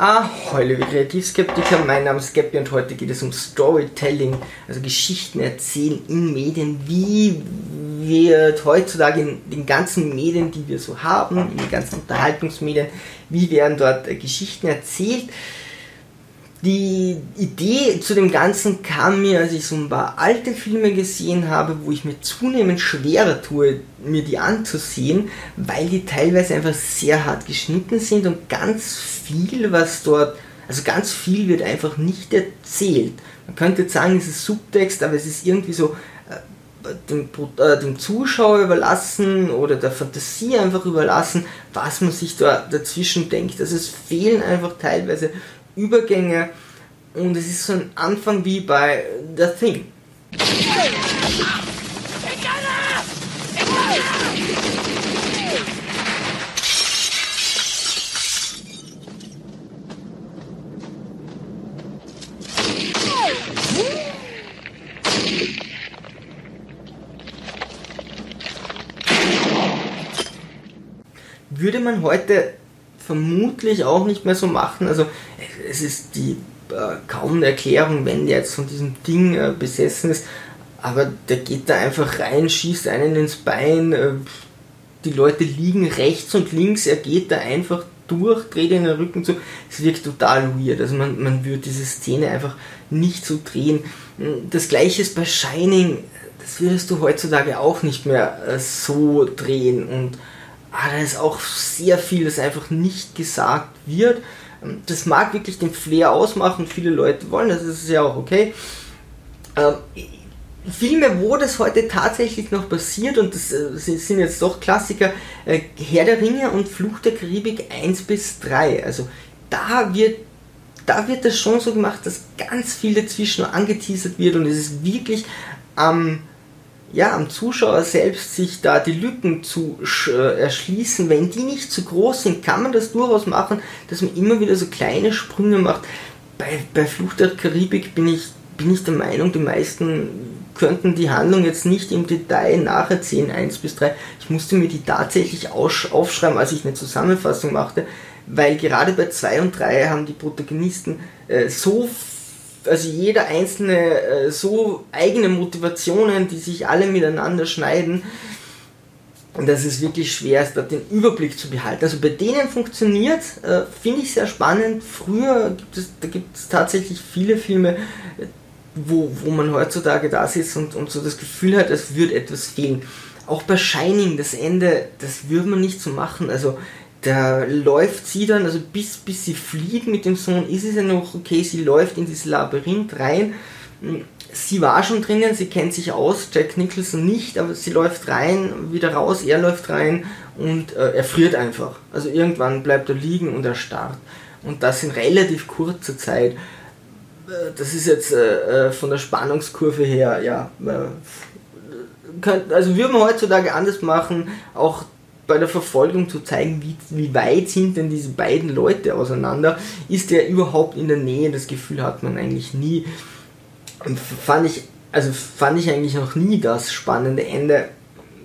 Ah, hallo Kreativskeptiker, mein Name ist Gabby und heute geht es um Storytelling, also Geschichten erzählen in Medien. Wie wird heutzutage in den ganzen Medien, die wir so haben, in den ganzen Unterhaltungsmedien, wie werden dort äh, Geschichten erzählt? Die Idee zu dem Ganzen kam mir, als ich so ein paar alte Filme gesehen habe, wo ich mir zunehmend schwerer tue, mir die anzusehen, weil die teilweise einfach sehr hart geschnitten sind und ganz viel, was dort, also ganz viel wird einfach nicht erzählt. Man könnte jetzt sagen, es ist Subtext, aber es ist irgendwie so äh, dem, äh, dem Zuschauer überlassen oder der Fantasie einfach überlassen, was man sich da dazwischen denkt. Also es fehlen einfach teilweise Übergänge und es ist so ein Anfang wie bei The Thing. Würde man heute vermutlich auch nicht mehr so machen. Also es ist die äh, kaum eine Erklärung, wenn der jetzt von diesem Ding äh, besessen ist, aber der geht da einfach rein, schießt einen ins Bein, äh, die Leute liegen rechts und links, er geht da einfach durch, dreht den Rücken zu. Es wirkt total weird. Also man, man würde diese Szene einfach nicht so drehen. Das gleiche ist bei Shining, das würdest du heutzutage auch nicht mehr äh, so drehen und ah, da ist auch sehr viel, das einfach nicht gesagt wird. Ähm, das mag wirklich den Flair ausmachen, viele Leute wollen, das ist ja auch okay. Ähm, Filme, wo das heute tatsächlich noch passiert, und das äh, sind jetzt doch Klassiker, äh, Herr der Ringe und Fluch der Karibik 1 bis 3. Also da wird, da wird das schon so gemacht, dass ganz viel dazwischen angeteasert wird und es ist wirklich am ähm, ja, am Zuschauer selbst sich da die Lücken zu äh, erschließen. Wenn die nicht zu groß sind, kann man das durchaus machen, dass man immer wieder so kleine Sprünge macht. Bei, bei Fluch der Karibik bin ich, bin ich der Meinung, die meisten könnten die Handlung jetzt nicht im Detail nacherzählen, 1 bis 3. Ich musste mir die tatsächlich aufschreiben, als ich eine Zusammenfassung machte, weil gerade bei 2 und 3 haben die Protagonisten äh, so also jeder einzelne äh, so eigene Motivationen, die sich alle miteinander schneiden. Und das ist wirklich schwer, ist, da den Überblick zu behalten. Also bei denen funktioniert, äh, finde ich sehr spannend. Früher gibt es, da gibt es tatsächlich viele Filme, wo, wo man heutzutage da sitzt und, und so das Gefühl hat, es würde etwas fehlen. Auch bei Shining, das Ende, das würde man nicht so machen. Also da läuft sie dann, also bis, bis sie flieht mit dem Sohn, ist es ja noch okay, sie läuft in dieses Labyrinth rein. Sie war schon drinnen, sie kennt sich aus, Jack Nicholson nicht, aber sie läuft rein, wieder raus, er läuft rein und äh, er friert einfach. Also irgendwann bleibt er liegen und er starrt. Und das in relativ kurzer Zeit. Äh, das ist jetzt äh, äh, von der Spannungskurve her, ja, äh, könnt, also würden wir heutzutage anders machen, auch bei der Verfolgung zu zeigen, wie, wie weit sind denn diese beiden Leute auseinander. Ist der überhaupt in der Nähe? Das Gefühl hat man eigentlich nie. Fand ich, also fand ich eigentlich noch nie das spannende Ende.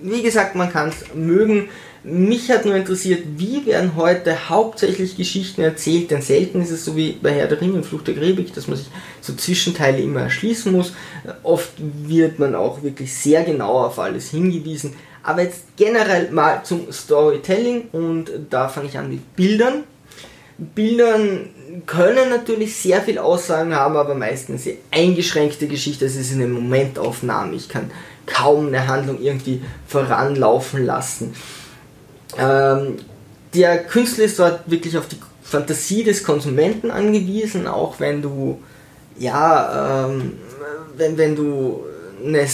Wie gesagt, man kann es mögen. Mich hat nur interessiert, wie werden heute hauptsächlich Geschichten erzählt, denn selten ist es so wie bei Herr der Ringe und Flucht der Karibik, dass man sich so Zwischenteile immer erschließen muss. Oft wird man auch wirklich sehr genau auf alles hingewiesen. Aber jetzt generell mal zum Storytelling und da fange ich an mit Bildern. Bildern können natürlich sehr viel Aussagen haben, aber meistens eine eingeschränkte Geschichte. Es ist eine Momentaufnahme. Ich kann kaum eine Handlung irgendwie voranlaufen lassen. Ähm, der Künstler ist dort wirklich auf die Fantasie des Konsumenten angewiesen, auch wenn du, ja, ähm, wenn, wenn du eine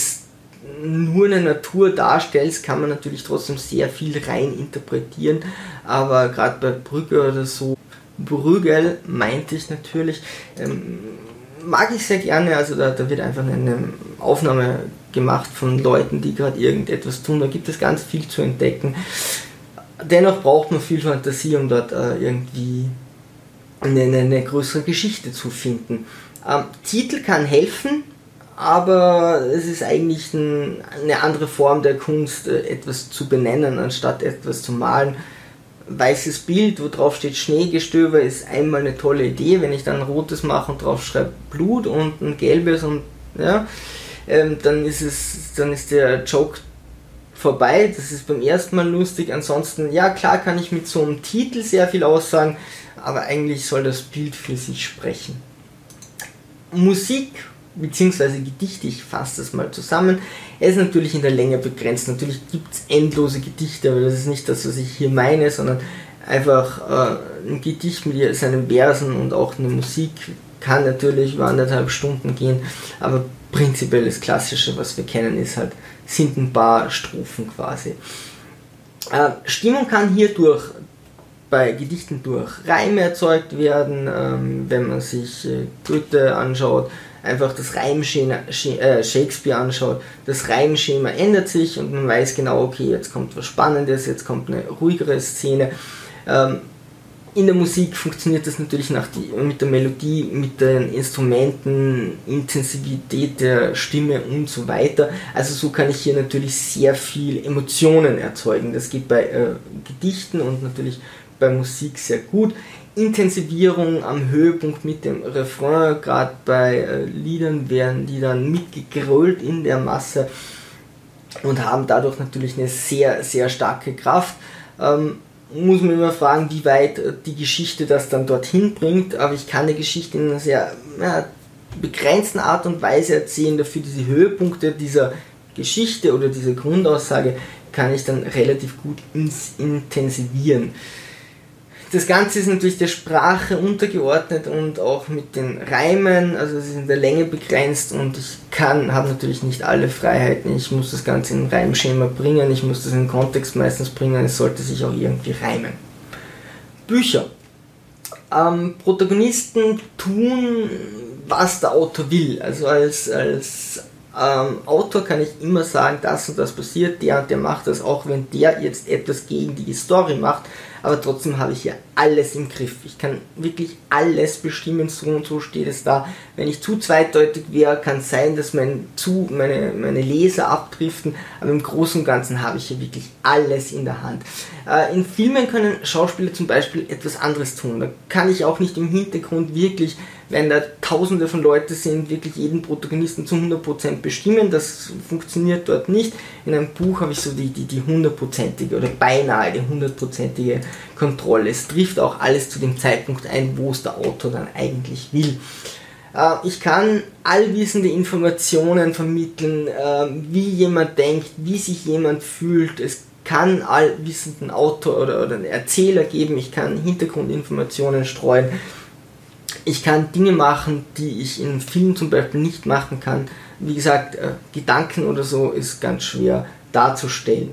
nur eine Natur darstellst, kann man natürlich trotzdem sehr viel rein interpretieren. Aber gerade bei Brügge oder so, Brügel meinte ich natürlich, ähm, mag ich sehr gerne. Also da, da wird einfach eine Aufnahme gemacht von Leuten, die gerade irgendetwas tun. Da gibt es ganz viel zu entdecken. Dennoch braucht man viel Fantasie, um dort äh, irgendwie eine, eine, größere Geschichte zu finden. Ähm, Titel kann helfen, aber es ist eigentlich ein, eine andere Form der Kunst, äh, etwas zu benennen, anstatt etwas zu malen. weißes Bild, wo drauf steht Schneegestöber, ist einmal eine tolle Idee. Wenn ich dann ein rotes mache und drauf schreibe Blut und ein gelbes und ja, ähm, dann ist es, dann ist der Joke vorbei. Das ist beim ersten Mal lustig. Ansonsten, ja klar kann ich mit so einem Titel sehr viel aussagen, aber eigentlich soll das Bild für sich sprechen. Musik bzw. Gedichte, ich fasse das mal zusammen. Er ist natürlich in der Länge begrenzt. Natürlich gibt es endlose Gedichte, aber das ist nicht das, was ich hier meine, sondern einfach äh, ein Gedicht mit seinen Versen und auch eine Musik kann natürlich über anderthalb Stunden gehen, aber prinzipiell das Klassische, was wir kennen, ist halt, sind ein paar Strophen quasi. Äh, Stimmung kann hierdurch bei Gedichten durch Reime erzeugt werden, ähm, wenn man sich äh, Goethe anschaut, einfach das Reimschema äh, Shakespeare anschaut, das Reimschema ändert sich und man weiß genau, okay, jetzt kommt was Spannendes, jetzt kommt eine ruhigere Szene. Ähm, in der Musik funktioniert das natürlich die, mit der Melodie, mit den Instrumenten, Intensivität der Stimme und so weiter. Also so kann ich hier natürlich sehr viel Emotionen erzeugen. Das geht bei äh, Gedichten und natürlich bei Musik sehr gut. Intensivierung am Höhepunkt mit dem Refrain, gerade bei äh, Liedern werden die dann mitgegrölt in der Masse und haben dadurch natürlich eine sehr, sehr starke Kraft. Ähm, muss man immer fragen, wie weit äh, die Geschichte das dann dorthin bringt, aber ich kann die Geschichte in einer sehr ja, begrenzten Art und Weise erzählen, dafür diese Höhepunkte dieser Geschichte oder dieser Grundaussage kann ich dann relativ gut intensivieren. Das Ganze ist natürlich der Sprache untergeordnet und auch mit den Reimen, also es ist in der Länge begrenzt und ich kann, habe natürlich nicht alle Freiheiten. Ich muss das Ganze in ein Reimschema bringen, ich muss das in den Kontext meistens bringen, es sollte sich auch irgendwie reimen. Bücher. Ähm, Protagonisten tun, was der Autor will. Also als, als ähm, Autor kann ich immer sagen, das und das passiert, der und der macht das, auch wenn der jetzt etwas gegen die Story macht, aber trotzdem habe ich hier alles im Griff. Ich kann wirklich alles bestimmen, so und so steht es da. Wenn ich zu zweideutig wäre, kann es sein, dass mein, zu, meine, meine Leser abdriften, aber im Großen und Ganzen habe ich hier wirklich alles in der Hand. Äh, in Filmen können Schauspieler zum Beispiel etwas anderes tun. Da kann ich auch nicht im Hintergrund wirklich wenn da tausende von Leuten sind, wirklich jeden Protagonisten zu 100% bestimmen. Das funktioniert dort nicht. In einem Buch habe ich so die, die, die hundertprozentige oder beinahe die hundertprozentige Kontrolle. Es trifft auch alles zu dem Zeitpunkt ein, wo es der Autor dann eigentlich will. Äh, ich kann allwissende Informationen vermitteln, äh, wie jemand denkt, wie sich jemand fühlt. Es kann allwissenden Autor oder, einen Erzähler geben. Ich kann Hintergrundinformationen streuen ich kann Dinge machen, die ich in Film zum Beispiel nicht machen kann. Wie gesagt, äh, Gedanken oder so ist ganz schwer darzustellen.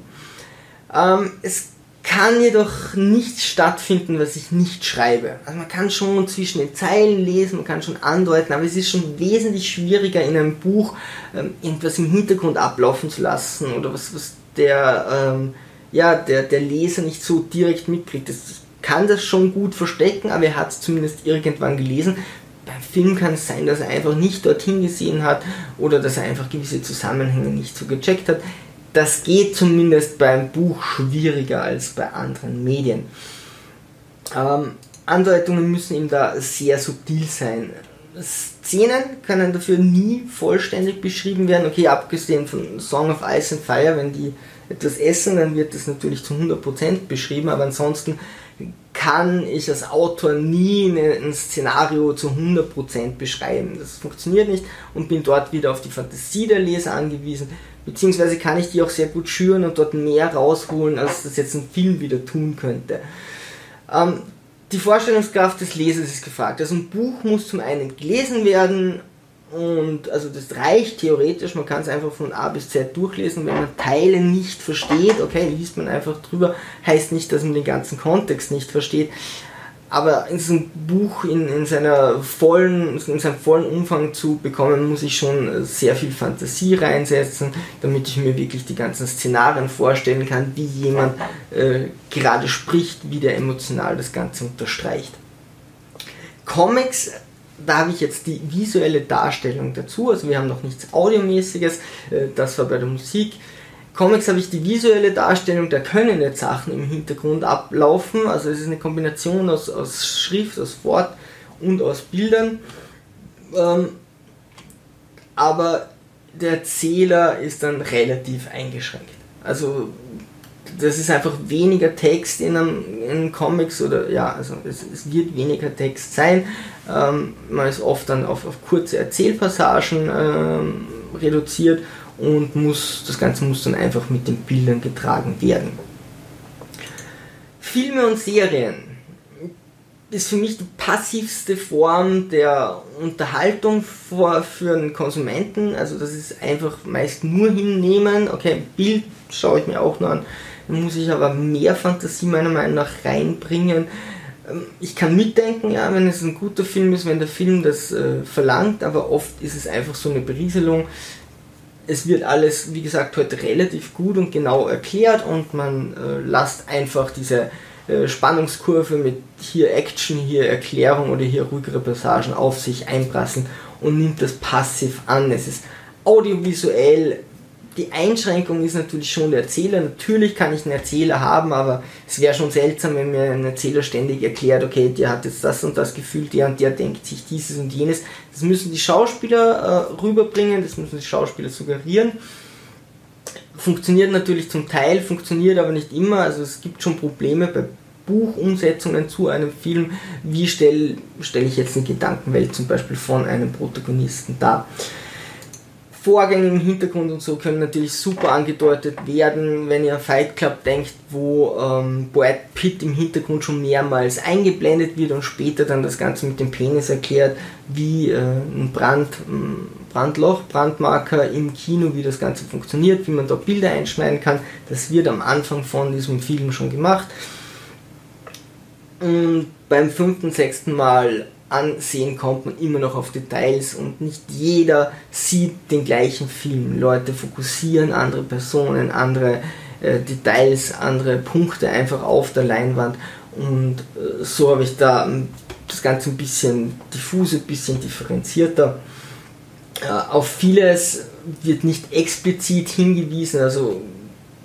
Ähm, es kann jedoch nichts stattfinden, was ich nicht schreibe. Also man kann schon zwischen den Zeilen lesen, man kann schon andeuten, aber es ist schon wesentlich schwieriger in einem Buch ähm, irgendwas im Hintergrund ablaufen zu lassen oder was, was der, ähm, ja, der, der Leser nicht so direkt mitkriegt. Das, kann das schon gut verstecken, aber er hat es zumindest irgendwann gelesen. Beim Film kann es sein, dass er einfach nicht dorthin gesehen hat oder dass er einfach gewisse Zusammenhänge nicht so gecheckt hat. Das geht zumindest beim Buch schwieriger als bei anderen Medien. Ähm, Andeutungen müssen ihm da sehr subtil sein. Szenen können dafür nie vollständig beschrieben werden. Okay, abgesehen von Song of Ice and Fire, wenn die etwas essen, dann wird das natürlich zu 100% beschrieben, aber ansonsten kann ich als Autor nie ein Szenario zu 100% beschreiben. Das funktioniert nicht und bin dort wieder auf die Fantasie der Leser angewiesen, beziehungsweise kann ich die auch sehr gut schüren und dort mehr rausholen, als das jetzt ein Film wieder tun könnte. Ähm, die Vorstellungskraft des Lesers ist gefragt. Also ein Buch muss zum einen gelesen werden und also das reicht theoretisch, man kann es einfach von A bis Z durchlesen. Wenn man Teile nicht versteht, okay, liest man einfach drüber, heißt nicht, dass man den ganzen Kontext nicht versteht. Aber in ein Buch in, in, seiner vollen, in seinem vollen Umfang zu bekommen, muss ich schon sehr viel Fantasie reinsetzen, damit ich mir wirklich die ganzen Szenarien vorstellen kann, wie jemand äh, gerade spricht, wie der emotional das Ganze unterstreicht. Comics da habe ich jetzt die visuelle Darstellung dazu. Also wir haben noch nichts Audiomäßiges, äh, das war bei der Musik. Comics habe ich die visuelle Darstellung, da können jetzt Sachen im Hintergrund ablaufen. Also es ist eine Kombination aus, aus Schrift, aus Wort und aus Bildern. Ähm, aber der Erzähler ist dann relativ eingeschränkt. Also das ist einfach weniger Text in einem, in Comics oder ja, also es, es wird weniger Text sein. Ähm, man ist oft dann auf, auf kurze Erzählpassagen ähm, reduziert und muss, das Ganze muss dann einfach mit den Bildern getragen werden. Filme und Serien ist für mich die passivste Form der Unterhaltung für, einen Konsumenten. Also das ist einfach meist nur hinnehmen. Okay, Bild schaue ich mir auch noch an. Da muss ich aber mehr Fantasie meiner Meinung nach reinbringen. Ähm, ich kann mitdenken, ja, wenn es ein guter Film ist, wenn der Film das äh, verlangt, aber oft ist es einfach so eine Berieselung. Es wird alles, wie gesagt, heute relativ gut und genau erklärt und man äh, lasst einfach diese äh, Spannungskurve mit hier Action, hier Erklärung oder hier ruhigere Passagen auf sich einprasseln und nimmt das passiv an. Es ist audiovisuell. Die Einschränkung ist natürlich schon der Erzähler. Natürlich kann ich einen Erzähler haben, aber es wäre schon seltsam, wenn mir ein Erzähler ständig erklärt, okay, der hat jetzt das und das Gefühl, der und der denkt sich dieses und jenes. Das müssen die Schauspieler äh, rüberbringen, das müssen die Schauspieler suggerieren funktioniert natürlich zum Teil, funktioniert aber nicht immer. Also es gibt schon Probleme bei Buchumsetzungen zu einem Film. Wie stelle stell ich jetzt eine Gedankenwelt zum Beispiel von einem Protagonisten dar? Vorgänge im Hintergrund und so können natürlich super angedeutet werden, wenn ihr an Fight Club denkt, wo ähm, Brad Pitt im Hintergrund schon mehrmals eingeblendet wird und später dann das Ganze mit dem Penis erklärt, wie äh, ein Brand, Brandloch, Brandmarker im Kino, wie das Ganze funktioniert, wie man dort Bilder einschneiden kann. Das wird am Anfang von diesem Film schon gemacht. Und beim fünften, sechsten Mal ansehen kommt man immer noch auf Details und nicht jeder sieht den gleichen Film. Leute fokussieren andere Personen, andere äh, Details, andere Punkte einfach auf der Leinwand und äh, so habe ich da das Ganze ein bisschen diffuse, ein bisschen differenzierter. Äh, auf vieles wird nicht explizit hingewiesen, also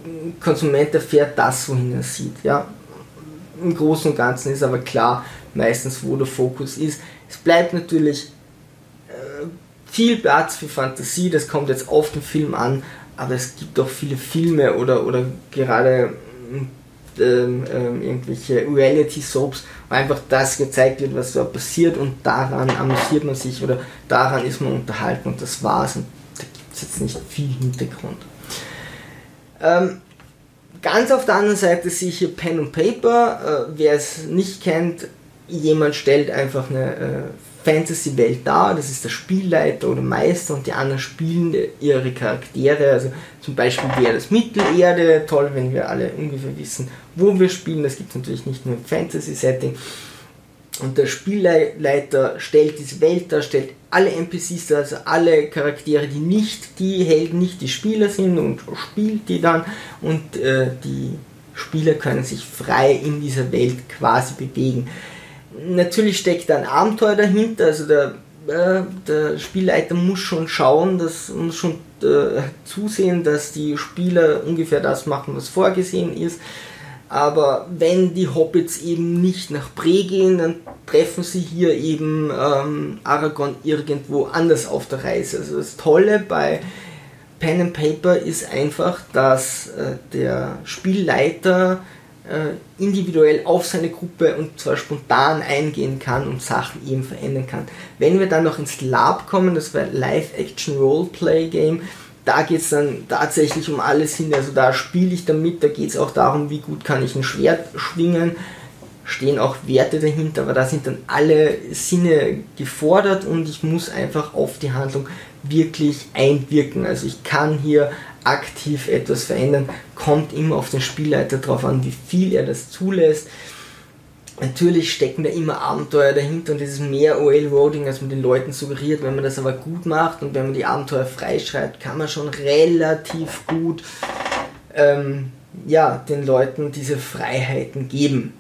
ein Konsument erfährt das, wohin er sieht. Ja? Im Großen und Ganzen ist aber klar, meistens wo der Fokus ist. Es bleibt natürlich äh, viel Platz für Fantasie, das kommt jetzt auf den Film an, aber es gibt auch viele Filme oder, oder gerade ähm, ähm, irgendwelche Reality-Soaps, wo einfach das gezeigt wird, was da passiert und daran amüsiert man sich oder daran ist man unterhalten und das war's und da gibt es jetzt nicht viel Hintergrund. Ähm, ganz auf der anderen Seite sehe ich hier Pen und Paper, äh, wer es nicht kennt, jemand stellt einfach eine äh, Fantasy-Welt dar, das ist der Spielleiter oder Meister und die anderen spielen ihre Charaktere. Also zum Beispiel wäre das Mittelerde, toll, wenn wir alle ungefähr wissen, wo wir spielen. Das gibt es natürlich nicht nur im Fantasy-Setting. Und der Spielleiter stellt diese Welt dar, stellt alle NPCs dar, also alle Charaktere, die nicht die Helden, nicht die Spieler sind und spielt die dann und äh, die Spieler können sich frei in dieser Welt quasi bewegen natürlich steckt ein Abenteuer dahinter, also der, äh, der Spielleiter muss schon schauen, das muss schon äh, zusehen, dass die Spieler ungefähr das machen, was vorgesehen ist. Aber wenn die Hobbits eben nicht nach Bre gehen, dann treffen sie hier eben ähm, Aragorn irgendwo anders auf der Reise. Also das Tolle bei Pen and Paper ist einfach, dass äh, der Spielleiter individuell auf seine Gruppe und zwar spontan eingehen kann und Sachen eben verändern kann. Wenn wir dann noch ins Lab kommen, das wäre Live-Action Roleplay Game, da geht es dann tatsächlich um alles hin. Also da spiele ich damit, da geht es auch darum, wie gut kann ich ein Schwert schwingen. Stehen auch Werte dahinter, aber da sind dann alle Sinne gefordert und ich muss einfach auf die Handlung wirklich einwirken. Also ich kann hier aktiv etwas verändern, kommt immer auf den Spielleiter drauf an, wie viel er das zulässt. Natürlich stecken da immer Abenteuer dahinter und es ist mehr OL-Roading, als man den Leuten suggeriert. Wenn man das aber gut macht und wenn man die Abenteuer freischreibt, kann man schon relativ gut ähm, ja, den Leuten diese Freiheiten geben.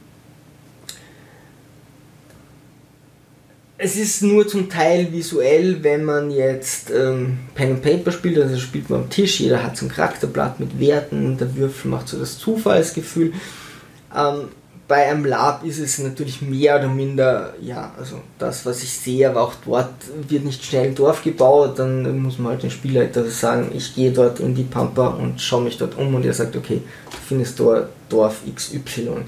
Es ist nur zum Teil visuell, wenn man jetzt ähm, Pen and Paper spielt, also spielt man am Tisch, jeder hat so ein Charakterblatt mit Werten, der Würfel macht so das Zufallsgefühl. Ähm, bei einem Lab ist es natürlich mehr oder minder, ja, also das, was ich sehe, aber auch dort wird nicht schnell ein Dorf gebaut, dann muss man halt den Spielleiter sagen, ich gehe dort in die Pampa und schaue mich dort um und er sagt, okay, du findest dort Dorf XY.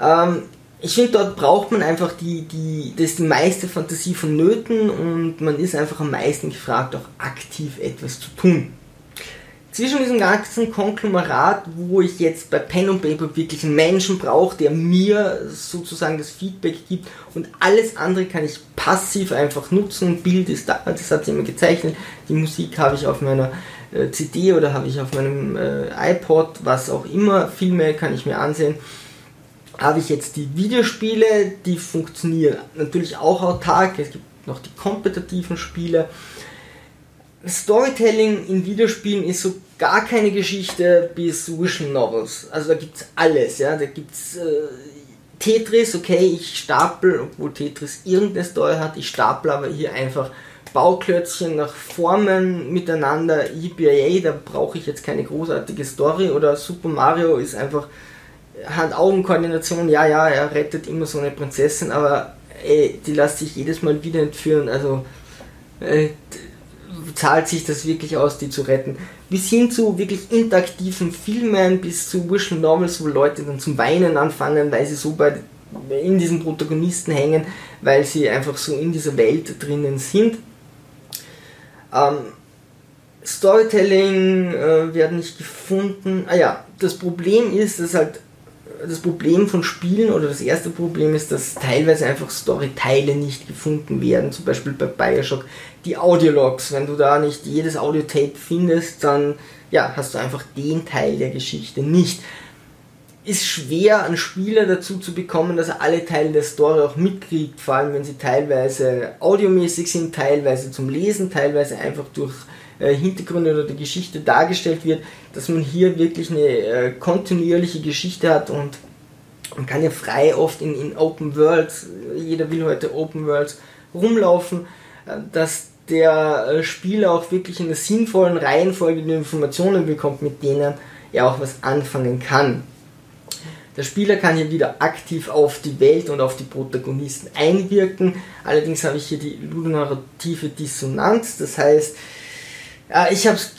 Ähm, ich finde, dort braucht man einfach die, die, das die meiste Fantasie vonnöten und man ist einfach am meisten gefragt, auch aktiv etwas zu tun zwischen diesem ganzen Konglomerat, wo ich jetzt bei Pen und Paper wirklich einen Menschen brauche, der mir sozusagen das Feedback gibt und alles andere kann ich passiv einfach nutzen. Bild ist da, das hat jemand gezeichnet, die Musik habe ich auf meiner äh, CD oder habe ich auf meinem äh, iPod, was auch immer, Filme kann ich mir ansehen. Habe ich jetzt die Videospiele, die funktionieren. Natürlich auch autark, es gibt noch die kompetitiven Spiele. Storytelling in Videospielen ist so gar keine Geschichte bis Vision Novels. Also da gibt es alles, ja. Da gibt's äh, Tetris, okay, ich stapel, obwohl Tetris irgendeine Story hat, ich stapel aber hier einfach Bauklötzchen nach Formen miteinander, EPA, da brauche ich jetzt keine großartige Story oder Super Mario ist einfach Hand-Augen-Koordination, ja, ja, er rettet immer so eine Prinzessin, aber ey, die lässt sich jedes Mal wieder entführen, also äh, zahlt sich das wirklich aus, die zu retten. Bis hin zu wirklich interaktiven Filmen, bis zu Visual Novels, wo Leute dann zum Weinen anfangen, weil sie so bei, in diesen Protagonisten hängen, weil sie einfach so in dieser Welt drinnen sind. Ähm, Storytelling äh, werden nicht gefunden. Ah ja, das Problem ist, dass halt das Problem von Spielen oder das erste Problem ist, dass teilweise einfach Storyteile nicht gefunden werden. Zum Beispiel bei Bioshock die Audiologs. Wenn du da nicht jedes Audiotape findest, dann ja, hast du einfach den Teil der Geschichte nicht. Ist schwer, einen Spieler dazu zu bekommen, dass er alle Teile der Story auch mitkriegt, vor allem wenn sie teilweise audiomäßig sind, teilweise zum Lesen, teilweise einfach durch äh, Hintergründe oder die Geschichte dargestellt wird, dass man hier wirklich eine äh, kontinuierliche Geschichte hat und man kann ja frei oft in, in Open Worlds, jeder will heute Open Worlds rumlaufen, äh, dass der äh, Spieler auch wirklich in einer sinnvollen Reihenfolge die Informationen bekommt, mit denen er auch was anfangen kann. Der Spieler kann hier wieder aktiv auf die Welt und auf die Protagonisten einwirken. Allerdings habe ich hier die ludonarrative Dissonanz, das heißt, ich hab's,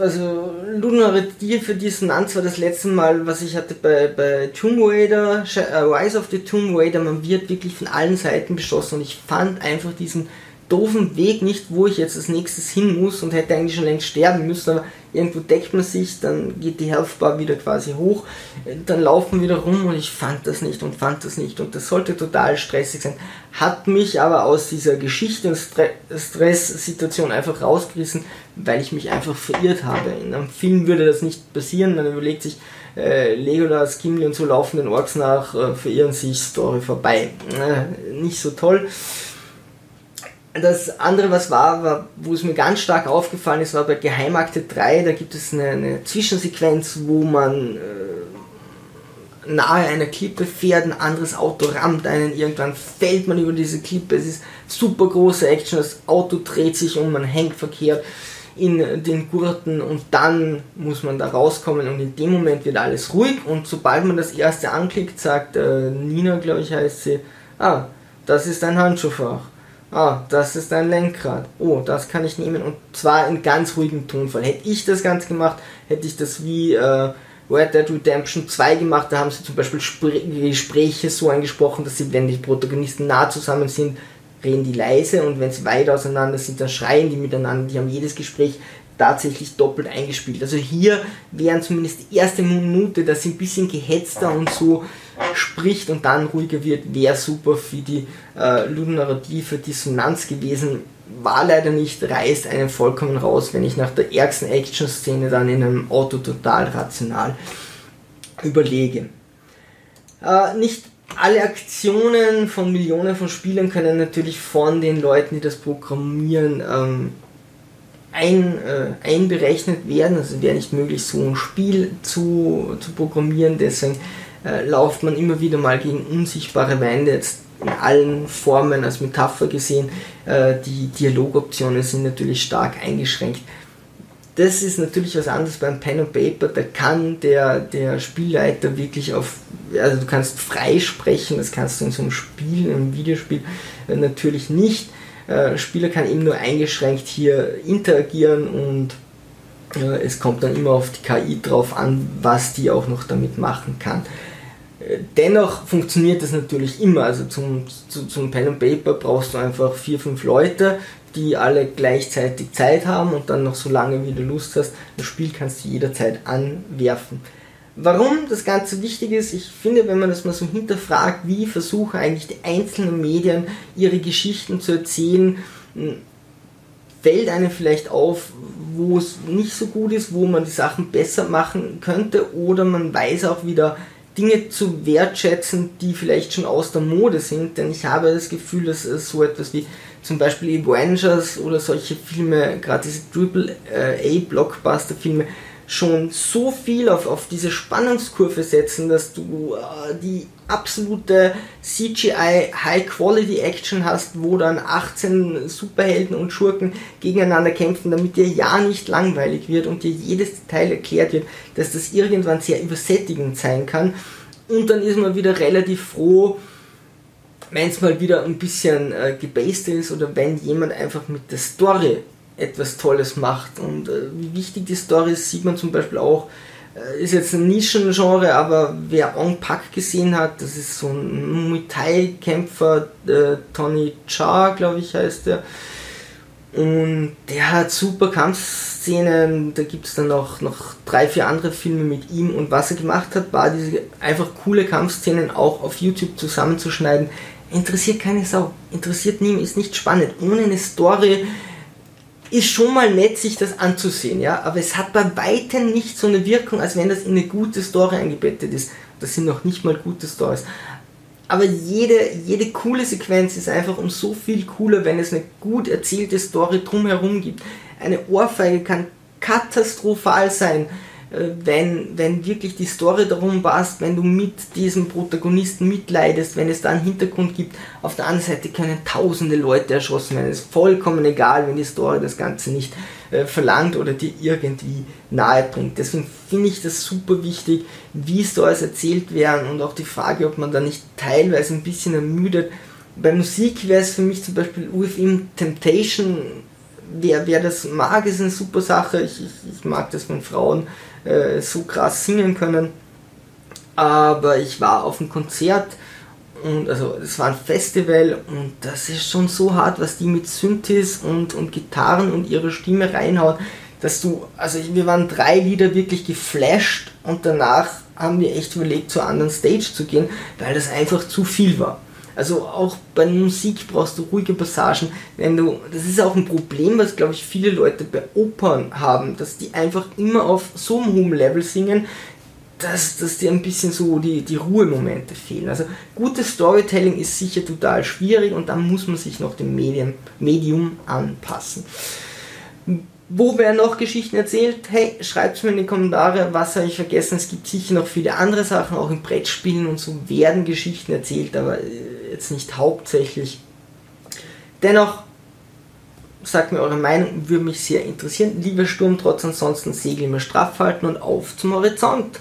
also Ludonarrative Dissonanz war das letzte Mal, was ich hatte bei, bei Tomb Raider, äh, Rise of the Tomb Raider, man wird wirklich von allen Seiten beschossen und ich fand einfach diesen doofen Weg nicht, wo ich jetzt als nächstes hin muss und hätte eigentlich schon längst sterben müssen, aber irgendwo deckt man sich, dann geht die Health Bar wieder quasi hoch, dann laufen wieder rum und ich fand das nicht und fand das nicht und das sollte total stressig sein. Hat mich aber aus dieser Geschichte und Stresssituation einfach rausgerissen, weil ich mich einfach verirrt habe. In einem Film würde das nicht passieren, man überlegt sich, äh, Legolas, Gimli und so laufen den Orks nach, äh, verirren sich, Story vorbei. Äh, nicht so toll. Das andere, was war, war, wo es mir ganz stark aufgefallen ist, war bei Geheimakte 3, da gibt es eine, eine Zwischensequenz, wo man äh, nahe einer Klippe fährt, ein anderes Auto rammt einen, irgendwann fällt man über diese Klippe, es ist super große Action, das Auto dreht sich und man hängt verkehrt in den Gurten und dann muss man da rauskommen und in dem Moment wird alles ruhig und sobald man das erste anklickt, sagt äh, Nina, glaube ich heißt sie, ah, das ist ein Handschuhfach ah, das ist ein Lenkrad, oh, das kann ich nehmen und zwar in ganz ruhigem Tonfall. Hätte ich das Ganze gemacht, hätte ich das wie äh, Red Dead Redemption 2 gemacht, da haben sie zum Beispiel Spr Gespräche so angesprochen, dass sie, wenn die Protagonisten nah zusammen sind, reden die leise und wenn sie weit auseinander sind, dann schreien die miteinander, die haben jedes Gespräch tatsächlich doppelt eingespielt. Also hier wären zumindest die erste Minute, dass sie ein bisschen gehetzter und so spricht und dann ruhiger wird, wäre super für die äh, ludonarrative Dissonanz gewesen. War leider nicht, reißt einen vollkommen raus, wenn ich nach der ärgsten Action-Szene dann in einem Auto total rational überlege. Äh, nicht alle Aktionen von Millionen von Spielern können natürlich von den Leuten, die das programmieren, ähm, ein, äh, einberechnet werden. Also wäre nicht möglich, so ein Spiel zu, zu programmieren. Deswegen äh, lauft man immer wieder mal gegen unsichtbare Wände. Jetzt in allen Formen als Metapher gesehen. Äh, die Dialogoptionen sind natürlich stark eingeschränkt. Das ist natürlich was anderes beim Pen and Paper. Da kann der, der Spielleiter wirklich auf, also du kannst frei sprechen, das kannst du in so einem Spiel, in einem Videospiel äh, natürlich nicht. Äh, Spieler kann eben nur eingeschränkt hier interagieren und äh, es kommt dann immer auf die KI drauf an, was die auch noch damit machen kann. Äh, dennoch funktioniert das natürlich immer. Also zum, zu, zum Pen and Paper brauchst du einfach vier, fünf Leute, die alle gleichzeitig Zeit haben und dann noch so lange, wie du Lust hast. Das Spiel kannst du jederzeit anwerfen. Warum das Ganze wichtig ist, ich finde, wenn man das mal so hinterfragt, wie versuchen eigentlich die einzelnen Medien ihre Geschichten zu erzählen, fällt einem vielleicht auf, wo es nicht so gut ist, wo man die Sachen besser machen könnte oder man weiß auch wieder Dinge zu wertschätzen, die vielleicht schon aus der Mode sind, denn ich habe das Gefühl, dass es so etwas wie zum Beispiel Avengers oder solche Filme, gerade diese Triple A Blockbuster Filme, schon so viel auf, auf diese Spannungskurve setzen, dass du äh, die absolute CGI High Quality Action hast, wo dann 18 Superhelden und Schurken gegeneinander kämpfen, damit dir ja nicht langweilig wird und dir jedes Detail erklärt wird, dass das irgendwann sehr übersättigend sein kann. Und dann ist man wieder relativ froh, wenn es mal wieder ein bisschen äh, gebased ist oder wenn jemand einfach mit der Story etwas Tolles macht. Und äh, wie wichtig die Story ist, sieht man zum Beispiel auch, äh, ist jetzt ein Nischengenre, aber wer On Pak gesehen hat, das ist so ein Muay Thai-Kämpfer, äh, Tony Cha, glaube ich, heißt der. Und der hat super Kampfszenen, da gibt es dann auch noch drei, vier andere Filme mit ihm. Und was er gemacht hat, war diese einfach coole Kampfszenen auch auf YouTube zusammenzuschneiden. Interessiert keine Sau, interessiert niemand, ist nicht spannend. Ohne eine Story ist schon mal nett, sich das anzusehen, ja, aber es hat bei weitem nicht so eine Wirkung, als wenn das in eine gute Story eingebettet ist. Das sind noch nicht mal gute Stories. Aber jede, jede coole Sequenz ist einfach um so viel cooler, wenn es eine gut erzählte Story drumherum gibt. Eine Ohrfeige kann katastrophal sein wenn, wenn wirklich die Story darum passt, wenn du mit diesem Protagonisten mitleidest, wenn es da einen Hintergrund gibt. Auf der anderen Seite können tausende Leute erschossen werden. Es ist vollkommen egal, wenn die Story das Ganze nicht äh, verlangt oder dir irgendwie nahe bringt. Deswegen finde ich das super wichtig, wie Stories erzählt werden und auch die Frage, ob man da nicht teilweise ein bisschen ermüdet. Bei Musik wäre es für mich zum Beispiel UFM Temptation wer, wer das mag, ist eine super Sache. Ich, ich, ich mag das, wenn Frauen äh, so krass singen können. Aber ich war auf einem Konzert und also es war ein Festival und das ist schon so hart, was die mit Synthes und, und Gitarren und ihre Stimme reinhauen, dass du, also wir waren drei Lieder wirklich geflasht und danach haben wir echt überlegt, zur anderen Stage zu gehen, weil das einfach zu viel war. Also auch bei Musik brauchst du ruhige Passagen. Wenn du, das ist auch ein Problem, was glaube ich viele Leute bei Opern haben, dass die einfach immer auf so einem hohen Level singen, dass, dass dir ein bisschen so die, die Ruhemomente fehlen. Also gutes Storytelling ist sicher total schwierig und da muss man sich noch dem Medium, Medium anpassen. Wo werden noch Geschichten erzählt? Hey, schreibt mir in die Kommentare, was habe ich vergessen. Es gibt sicher noch viele andere Sachen, auch in Brettspielen und so werden Geschichten erzählt, aber äh, jetzt nicht hauptsächlich. Dennoch, sagt mir eure Meinung, würde mich sehr interessieren. Lieber Sturm, trotz ansonsten Segel immer straff halten und auf zum Horizont.